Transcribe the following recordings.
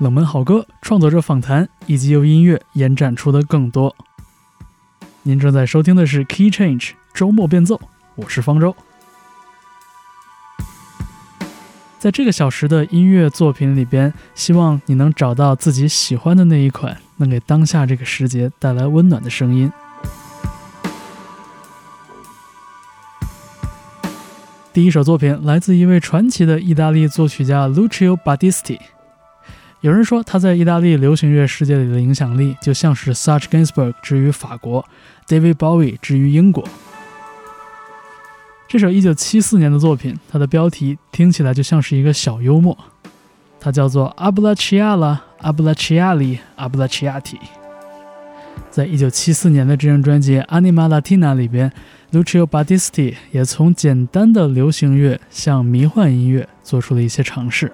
冷门好歌、创作者访谈，以及由音乐延展出的更多。您正在收听的是 Key Change 周末变奏，我是方舟。在这个小时的音乐作品里边，希望你能找到自己喜欢的那一款，能给当下这个时节带来温暖的声音。第一首作品来自一位传奇的意大利作曲家 Lucio Battisti。有人说他在意大利流行乐世界里的影响力，就像是 Serge Gainsbourg 之于法国，David Bowie 之于英国。这首1974年的作品，它的标题听起来就像是一个小幽默，它叫做 Abbracciala Abbracciali Abbracciati。在一九七四年的这张专辑《Anima Latina》里边，Lucio Battisti 也从简单的流行乐向迷幻音乐做出了一些尝试。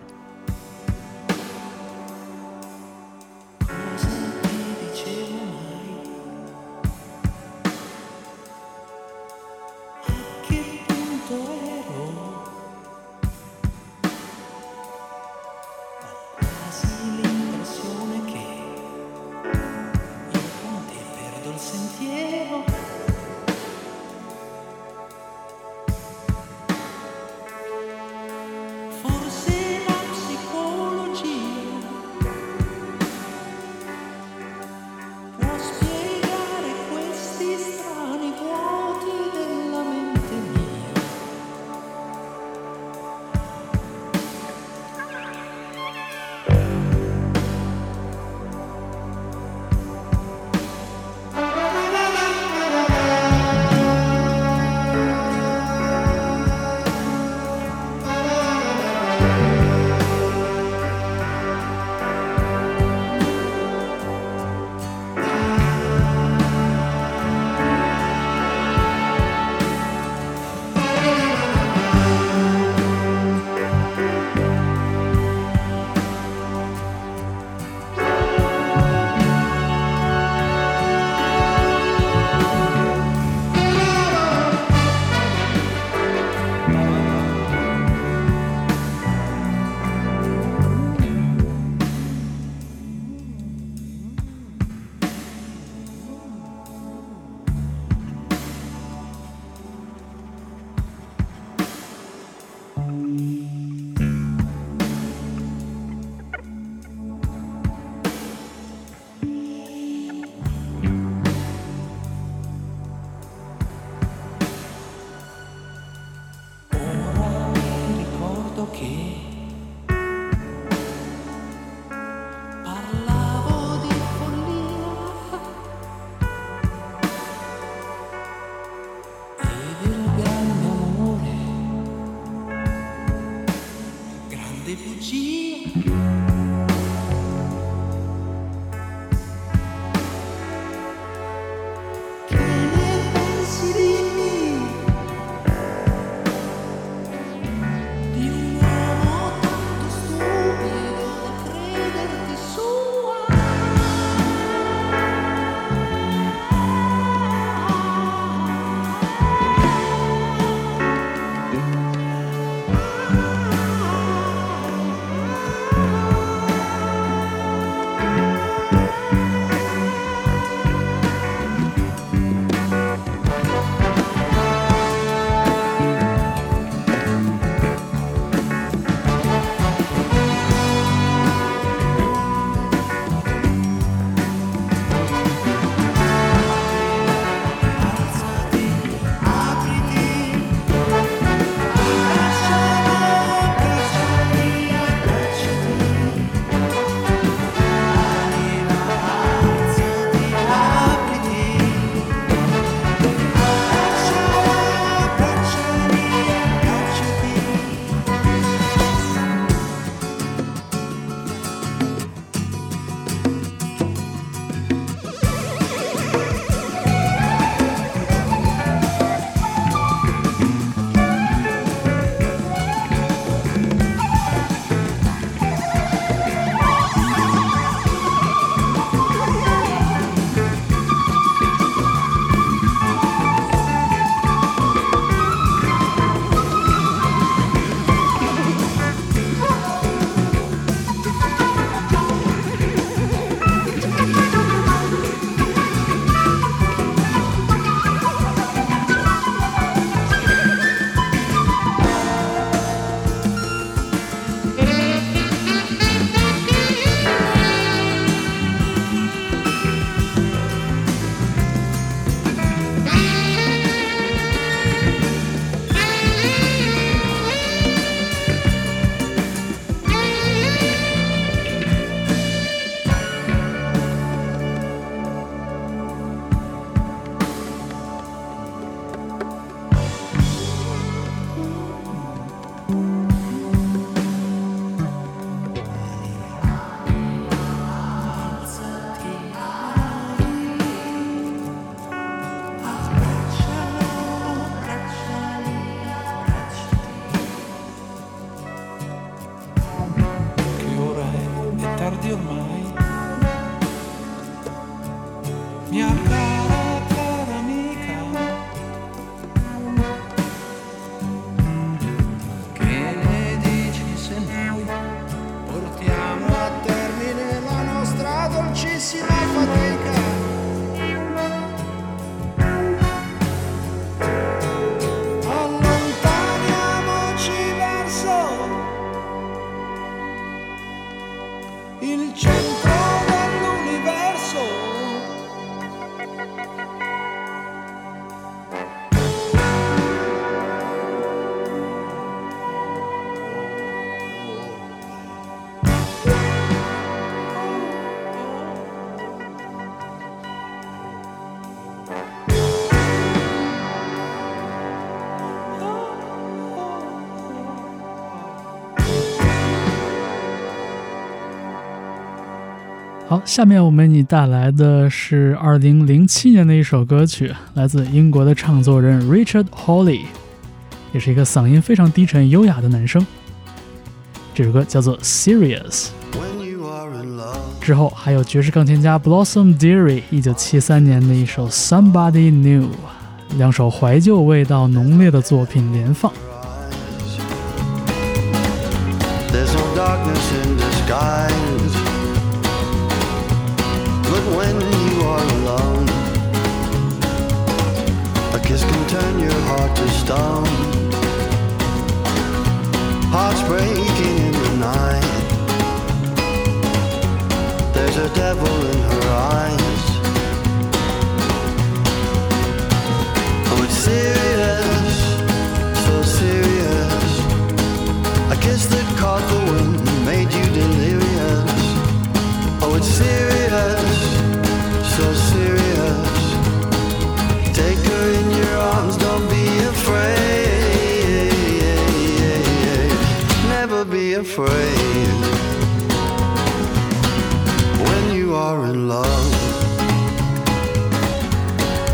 下面我为你带来的是二零零七年的一首歌曲，来自英国的唱作人 Richard Hawley，也是一个嗓音非常低沉优雅的男生。这首歌叫做《Serious》。In 之后还有爵士钢琴家 Blossom Dearie 1973年的一首《Somebody New》，两首怀旧味道浓烈的作品连放。there's no darkness in disguise. But when you are alone, a kiss can turn your heart to stone. Hearts breaking in the night. There's a devil in her eyes. Oh, it's serious, so serious. A kiss that caught the wind it's serious, so serious. Take her in your arms, don't be afraid. Never be afraid. When you are in love,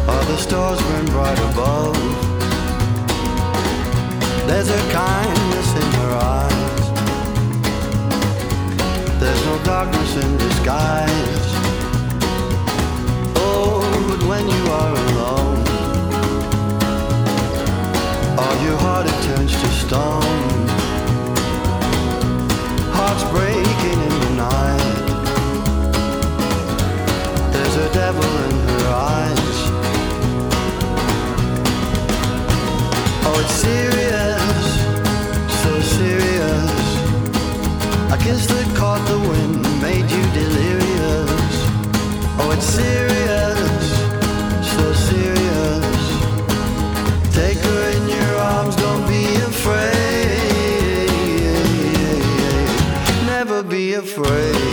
all the stars burn bright above. There's a kindness in her eyes. There's no darkness in disguise. Oh, but when you are alone, all your heart it turns to stone. Hearts breaking in the night. There's a devil in her eyes. Oh, it's serious, so serious. A kiss that caught the wind delirious. Oh, it's serious, so serious. Take her in your arms, don't be afraid. Never be afraid.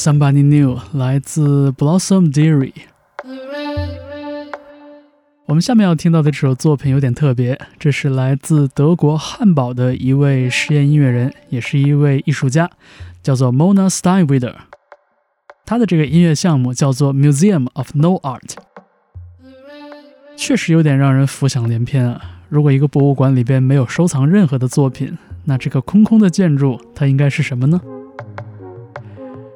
Somebody New 来自 Blossom Diary。我们下面要听到的这首作品有点特别，这是来自德国汉堡的一位实验音乐人，也是一位艺术家，叫做 Mona Steinweder。他的这个音乐项目叫做 Museum of No Art，确实有点让人浮想联翩啊！如果一个博物馆里边没有收藏任何的作品，那这个空空的建筑它应该是什么呢？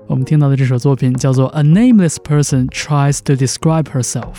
我们听到的这首作品叫做《A Nameless Person Tries to Describe Herself》。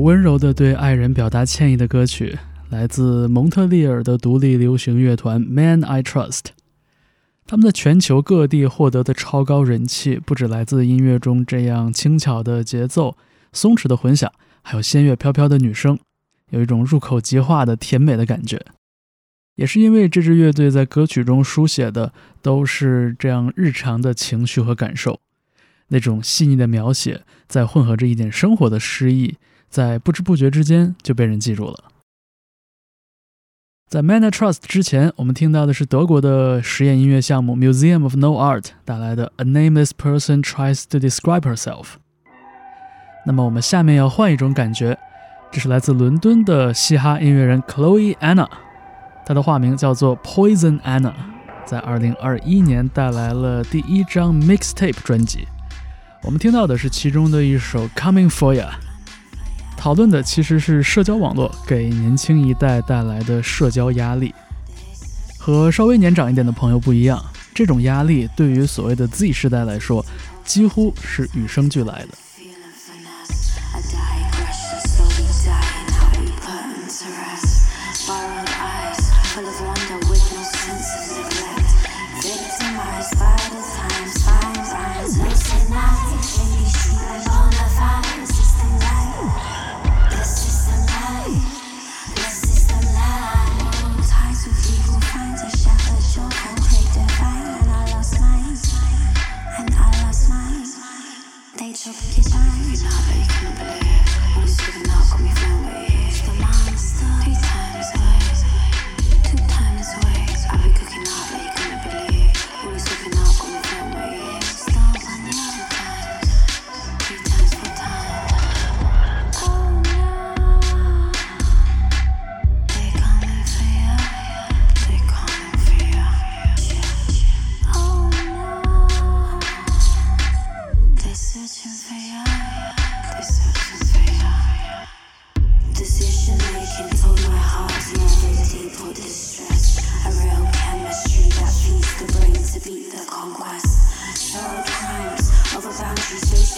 温柔的对爱人表达歉意的歌曲，来自蒙特利尔的独立流行乐团 Man I Trust。他们在全球各地获得的超高人气，不止来自音乐中这样轻巧的节奏、松弛的混响，还有仙乐飘飘的女声，有一种入口即化的甜美的感觉。也是因为这支乐队在歌曲中书写的都是这样日常的情绪和感受，那种细腻的描写，在混合着一点生活的诗意，在不知不觉之间就被人记住了。在 Mana Trust 之前，我们听到的是德国的实验音乐项目 Museum of No Art 带来的 A Nameless Person Tries to Describe Herself。那么我们下面要换一种感觉，这是来自伦敦的嘻哈音乐人 Chloe Anna，她的化名叫做 Poison Anna，在2021年带来了第一张 mixtape 专辑。我们听到的是其中的一首 Coming For Ya。讨论的其实是社交网络给年轻一代带来的社交压力。和稍微年长一点的朋友不一样，这种压力对于所谓的 Z 世代来说，几乎是与生俱来的。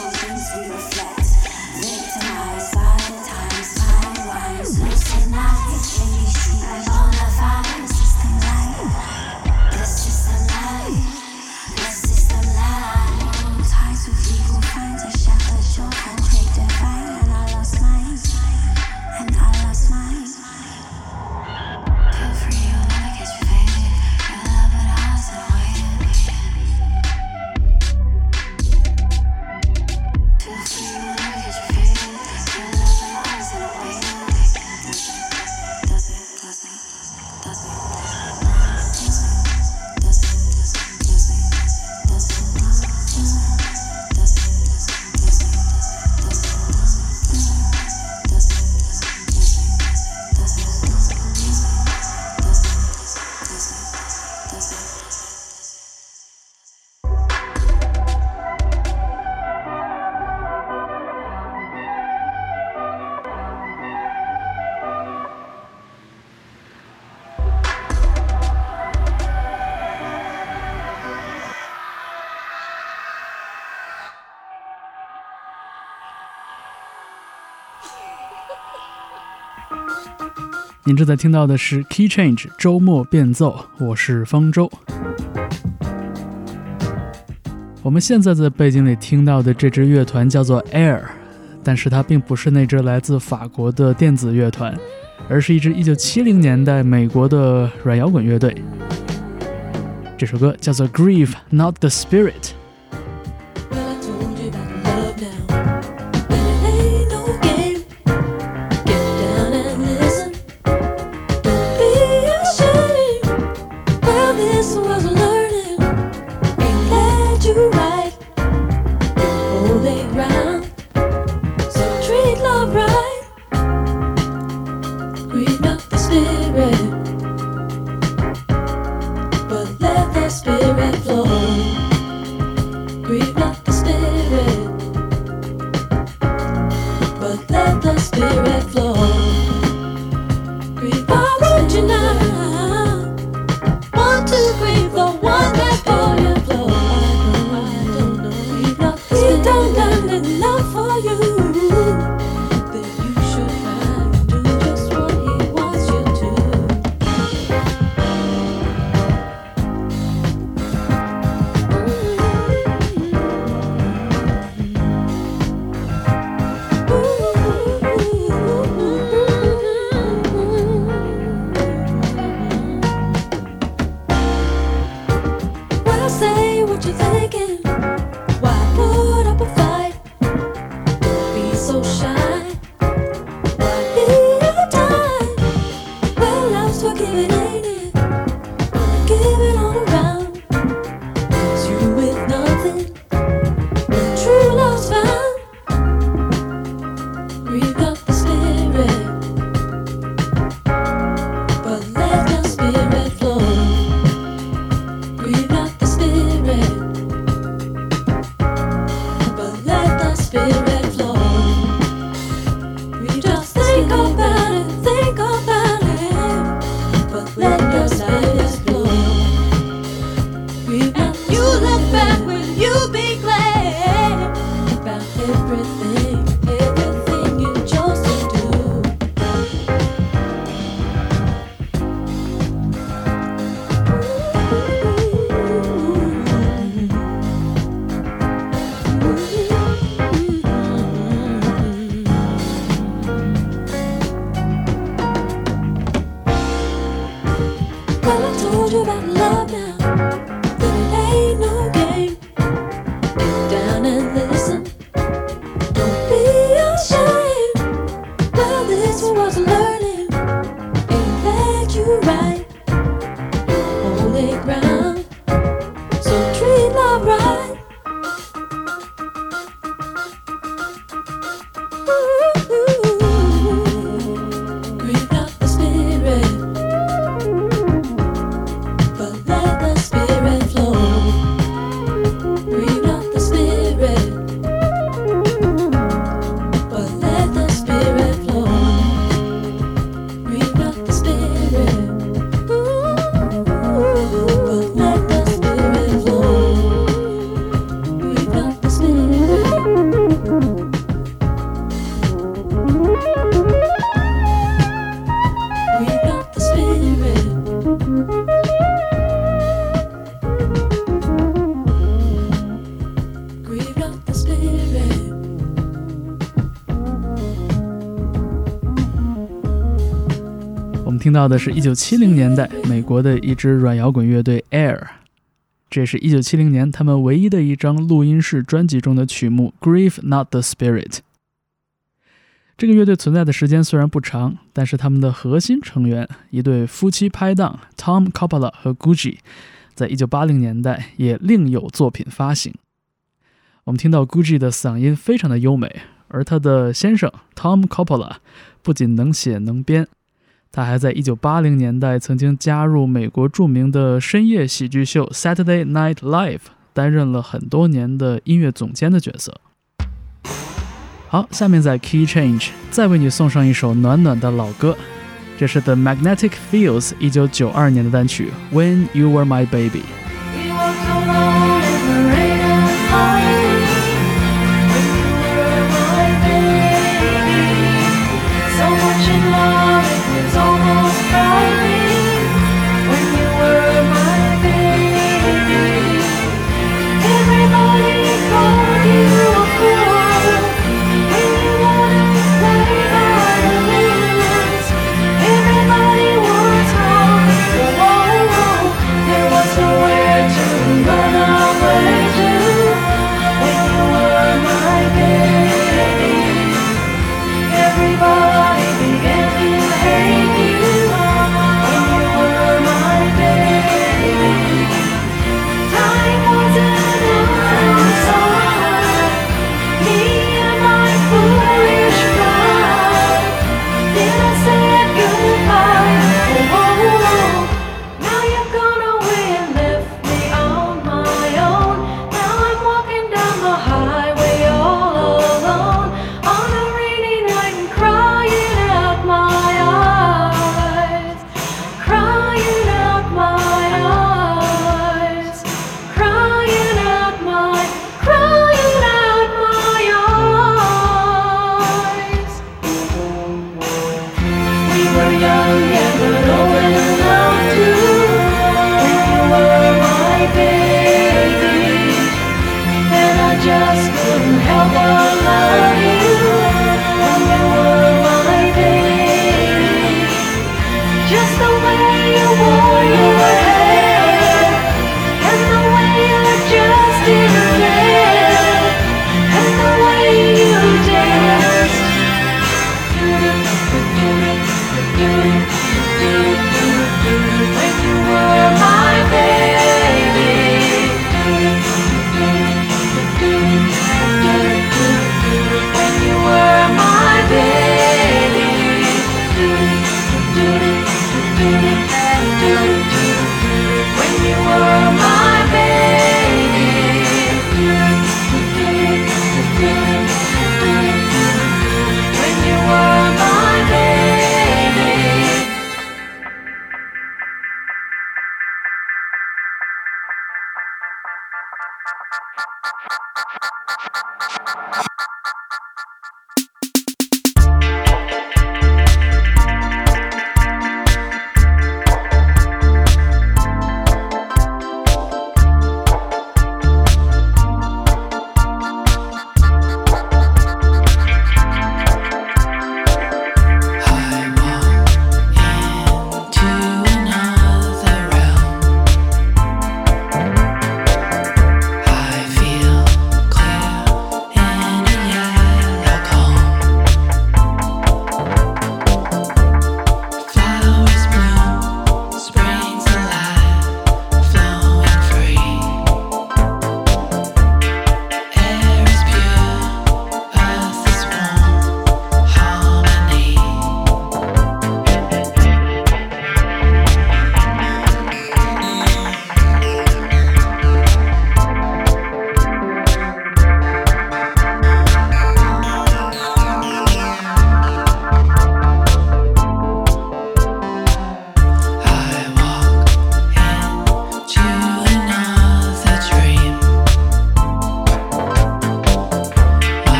Sometimes we are 您正在听到的是 Key Change 周末变奏，我是方舟。我们现在在背景里听到的这支乐团叫做 Air，但是它并不是那支来自法国的电子乐团，而是一支1970年代美国的软摇滚乐队。这首歌叫做 Grieve Not the Spirit。听到的是一九七零年代美国的一支软摇滚乐队 Air，这是一九七零年他们唯一的一张录音室专辑中的曲目《Grief Not the Spirit》。这个乐队存在的时间虽然不长，但是他们的核心成员一对夫妻拍档 Tom Coppola 和 Gucci，在一九八零年代也另有作品发行。我们听到 Gucci 的嗓音非常的优美，而他的先生 Tom Coppola 不仅能写能编，他还在一九八零年代曾经加入美国著名的深夜喜剧秀 Saturday Night Live，担任了很多年的音乐总监的角色。好，下面在 Key Change 再为你送上一首暖暖的老歌，这是 The Magnetic Fields 一九九二年的单曲《When You Were My Baby》。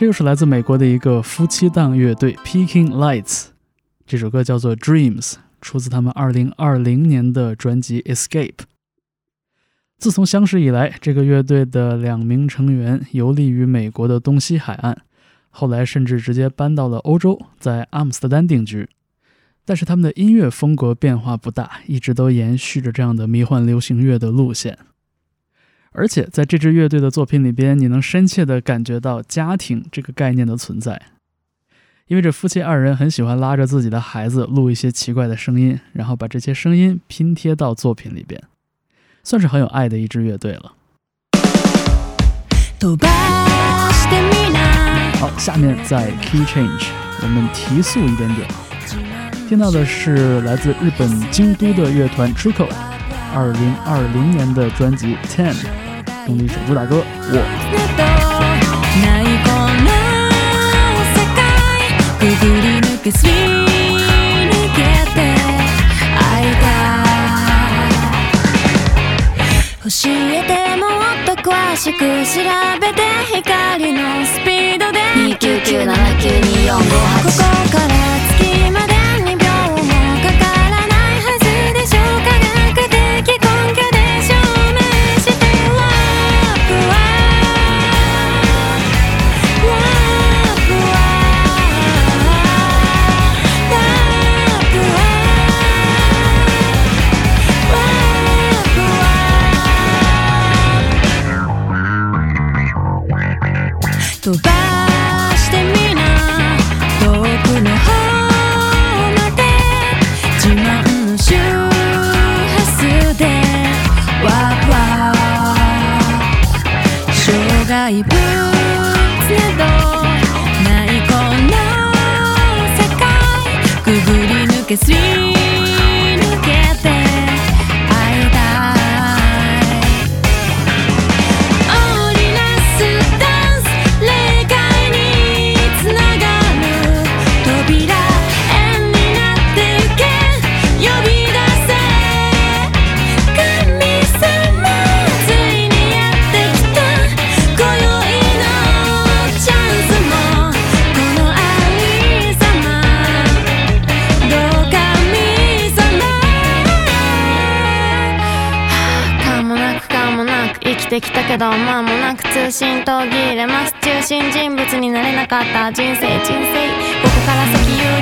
这又是来自美国的一个夫妻档乐队 Peking Lights，这首歌叫做 Dreams，出自他们2020年的专辑 Escape。自从相识以来，这个乐队的两名成员游历于美国的东西海岸，后来甚至直接搬到了欧洲，在阿姆斯特丹定居。但是他们的音乐风格变化不大，一直都延续着这样的迷幻流行乐的路线。而且在这支乐队的作品里边，你能深切地感觉到家庭这个概念的存在，因为这夫妻二人很喜欢拉着自己的孩子录一些奇怪的声音，然后把这些声音拼贴到作品里边，算是很有爱的一支乐队了。飛ばしてみな好，下面在 key change，我们提速一点点，听到的是来自日本京都的乐团 Trico， 二零二零年的专辑《Ten》，动力首主打歌我。教えてもっと詳しく調べて光のスピードで29979245ここから月まで see けど間もなく通信途切れます。中心人物になれなかった人生人生。ここから先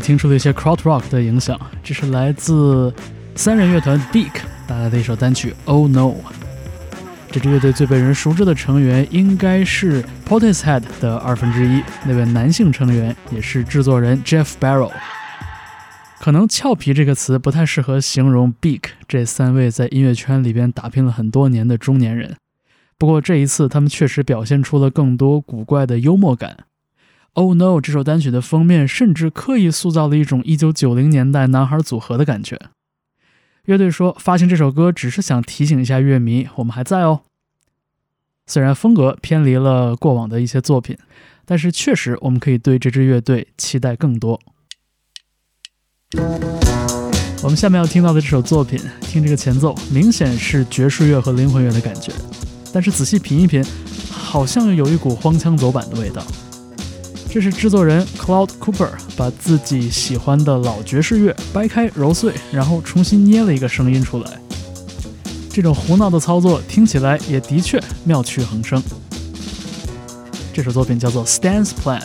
听出了一些 crowd rock 的影响。这是来自三人乐团 Beak 带来的一首单曲《Oh No》。这支乐队最被人熟知的成员应该是 Portishead 的二分之一，那位男性成员也是制作人 Jeff Barrow。可能“俏皮”这个词不太适合形容 Beak 这三位在音乐圈里边打拼了很多年的中年人。不过这一次，他们确实表现出了更多古怪的幽默感。Oh No 这首单曲的封面甚至刻意塑造了一种1990年代男孩组合的感觉。乐队说，发行这首歌只是想提醒一下乐迷，我们还在哦。虽然风格偏离了过往的一些作品，但是确实我们可以对这支乐队期待更多。我们下面要听到的这首作品，听这个前奏，明显是爵士乐和灵魂乐的感觉，但是仔细品一品，好像有一股荒腔走板的味道。这是制作人 Cloud Cooper 把自己喜欢的老爵士乐掰开揉碎，然后重新捏了一个声音出来。这种胡闹的操作听起来也的确妙趣横生。这首作品叫做《Stance Plan》。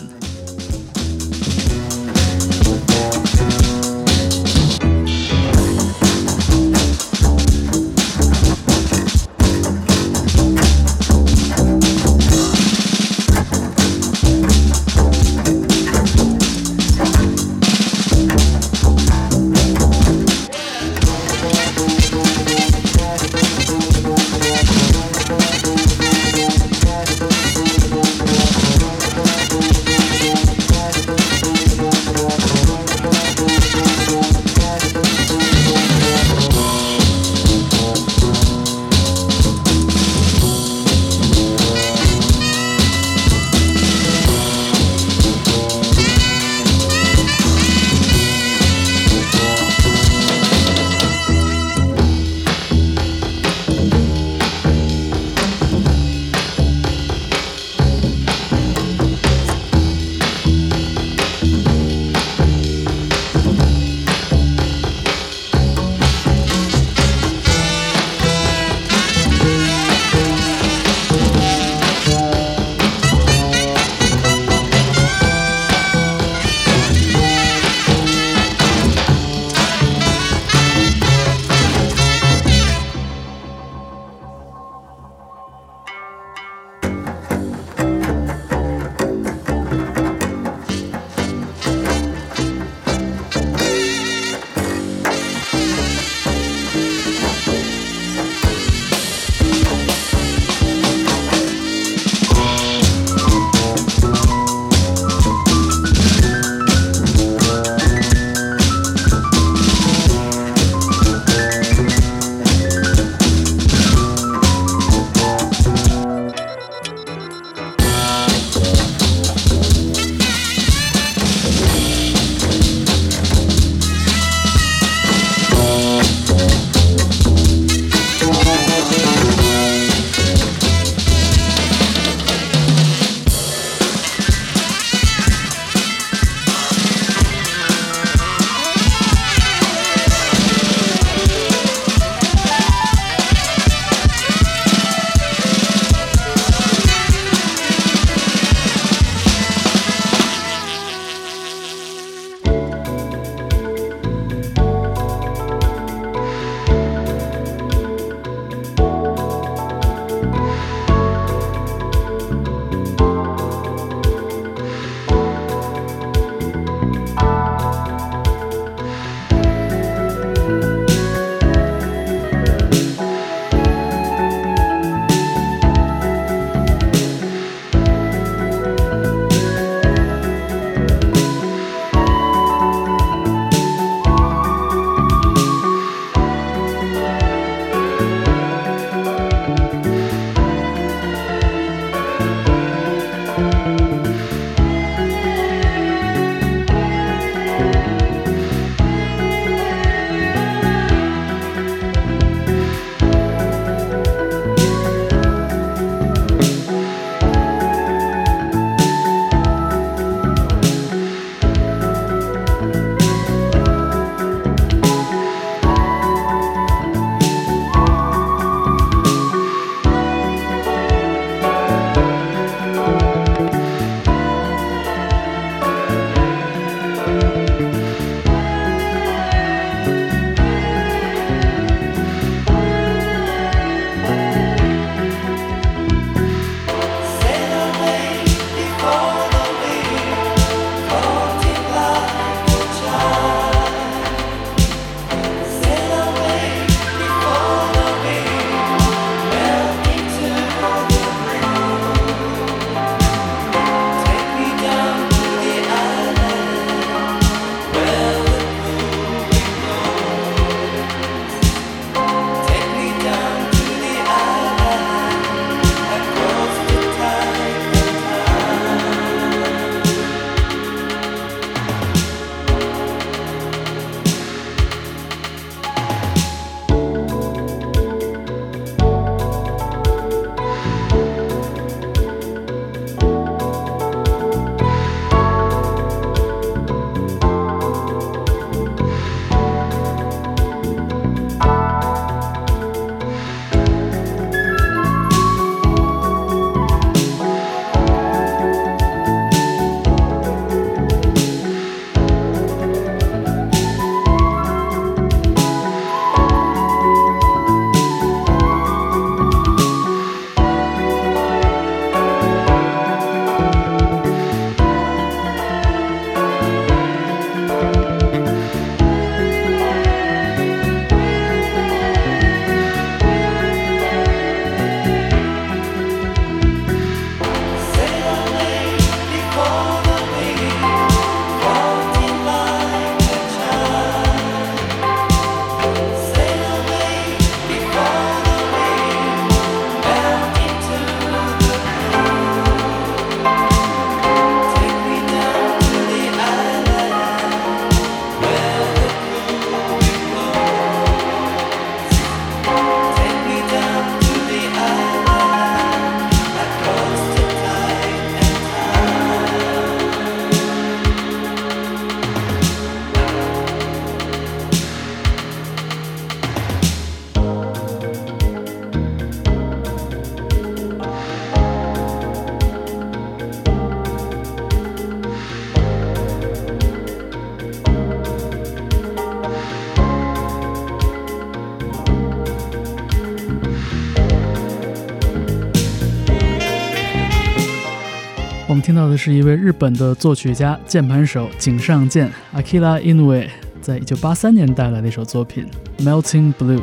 听到的是一位日本的作曲家、键盘手井上健 （Akira Inoue） 在1983年带来的一首作品《Melting Blue》。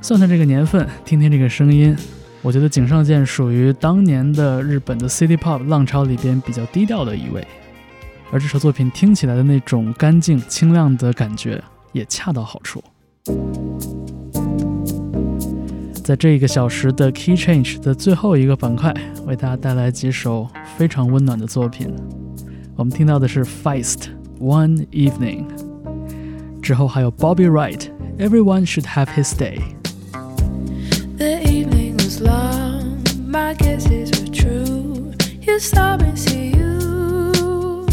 算算这个年份，听听这个声音，我觉得井上健属于当年的日本的 City Pop 浪潮里边比较低调的一位，而这首作品听起来的那种干净清亮的感觉也恰到好处。在这一个小时的 Key Change 的最后一个板块，为大家带来几首非常温暖的作品。我们听到的是 Feist One Evening，之后还有 Bobby Wright Everyone Should Have His Day。 The evening was long, my guesses were true. You saw me see you.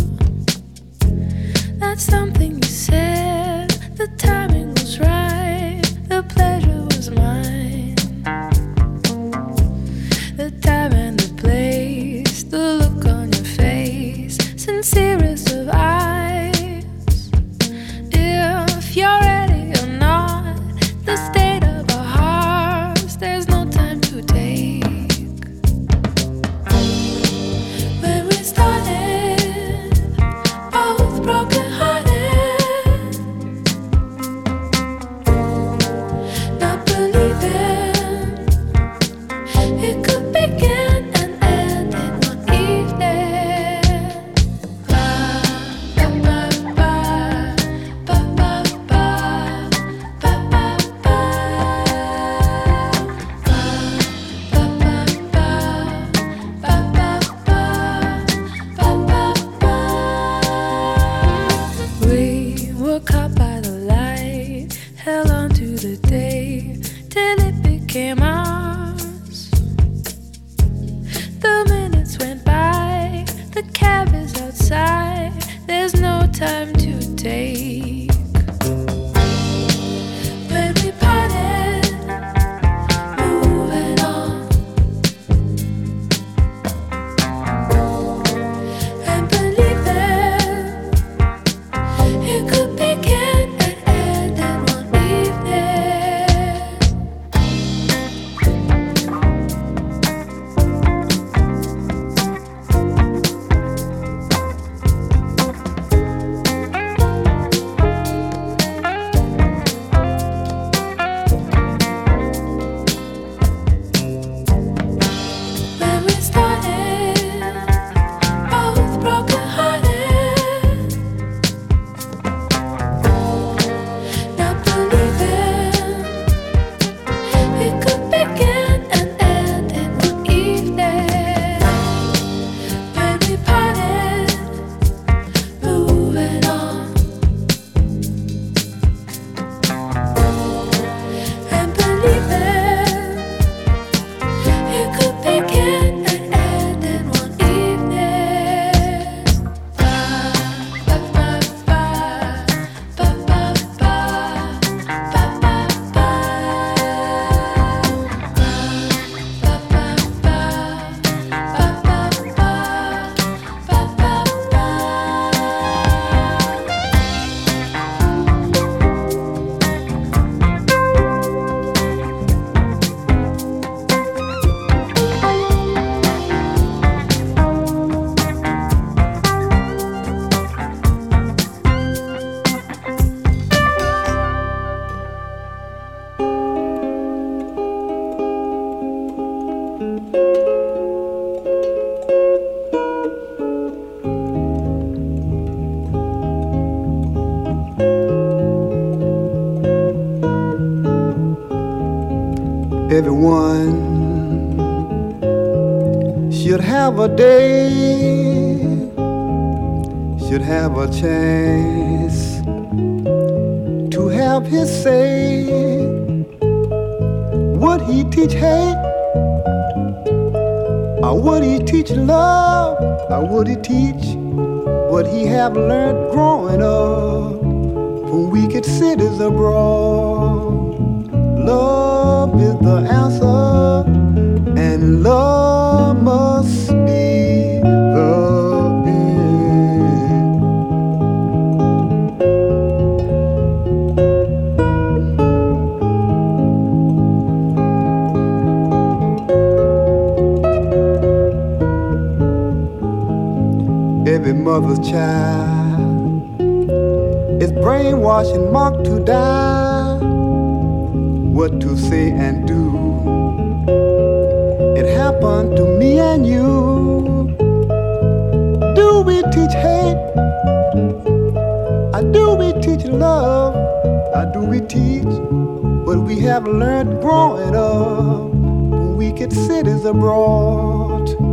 That's something you said. Have a day, should have a chance to have his say. Would he teach hate? Or would he teach love? Or would he teach what he have learned growing up from wicked cities abroad? Love is the answer, and love mother's child. It's brainwashing marked to die. What to say and do. It happened to me and you. Do we teach hate? Or do we teach love? Or do we teach what we have learned growing up from wicked cities abroad?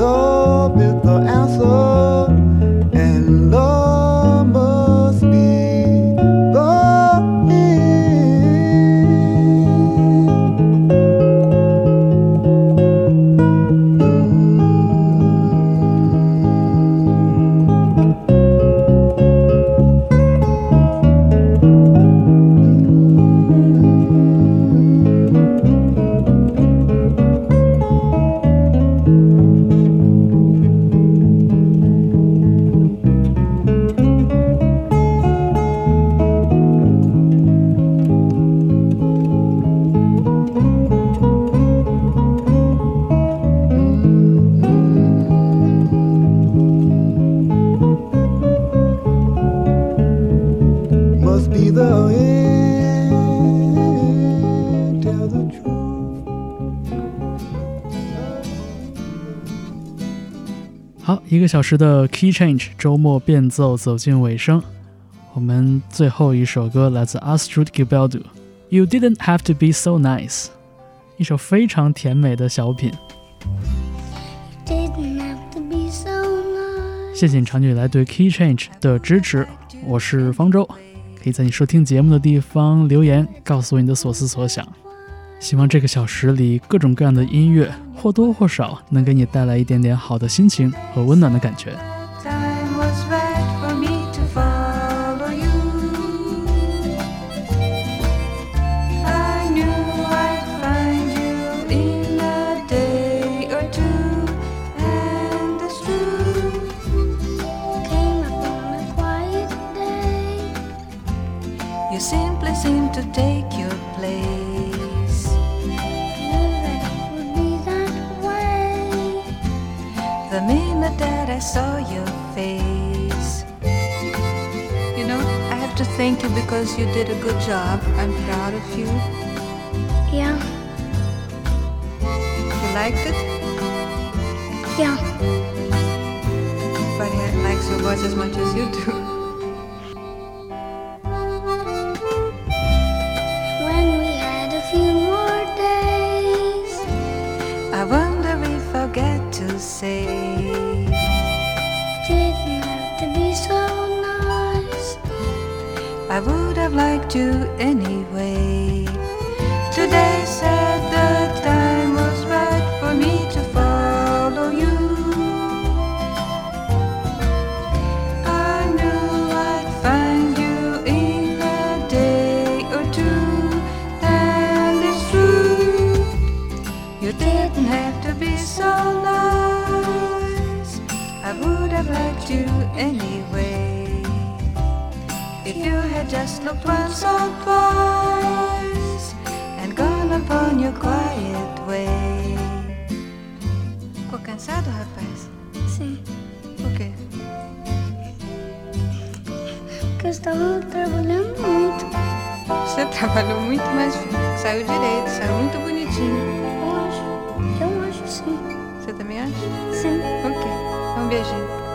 Love is the answer, and love 小时的 Key Change 周末变奏走进尾声，我们最后一首歌来自 Astrid Gilberto，《You Didn't Have to Be So Nice》，一首非常甜美的小品。Didn't have to be so nice. 谢谢你长久以来对 Key Change 的支持，我是方舟，可以在你收听节目的地方留言，告诉我你的所思所想。希望这个小时里各种各样的音乐或多或少能给你带来一点点好的心情和温暖的感觉。Because you did a good job. I'm proud of you. Yeah, You liked it? yeah. Nobody likes your voice as much as you do. When we had a few more days. I wonder if I'll get to say Didn't have to be so nice. I would have liked you anyway. Looked once or twice and gone upon your quiet way. Ficou cansado, rapaz? Sim, Por quê? porque eu estava trabalhando muito. Você trabalhou muito, mas saiu direito, saiu muito bonitinho. Eu acho. Eu acho sim. Você também acha? Sim. Ok. Um beijinho.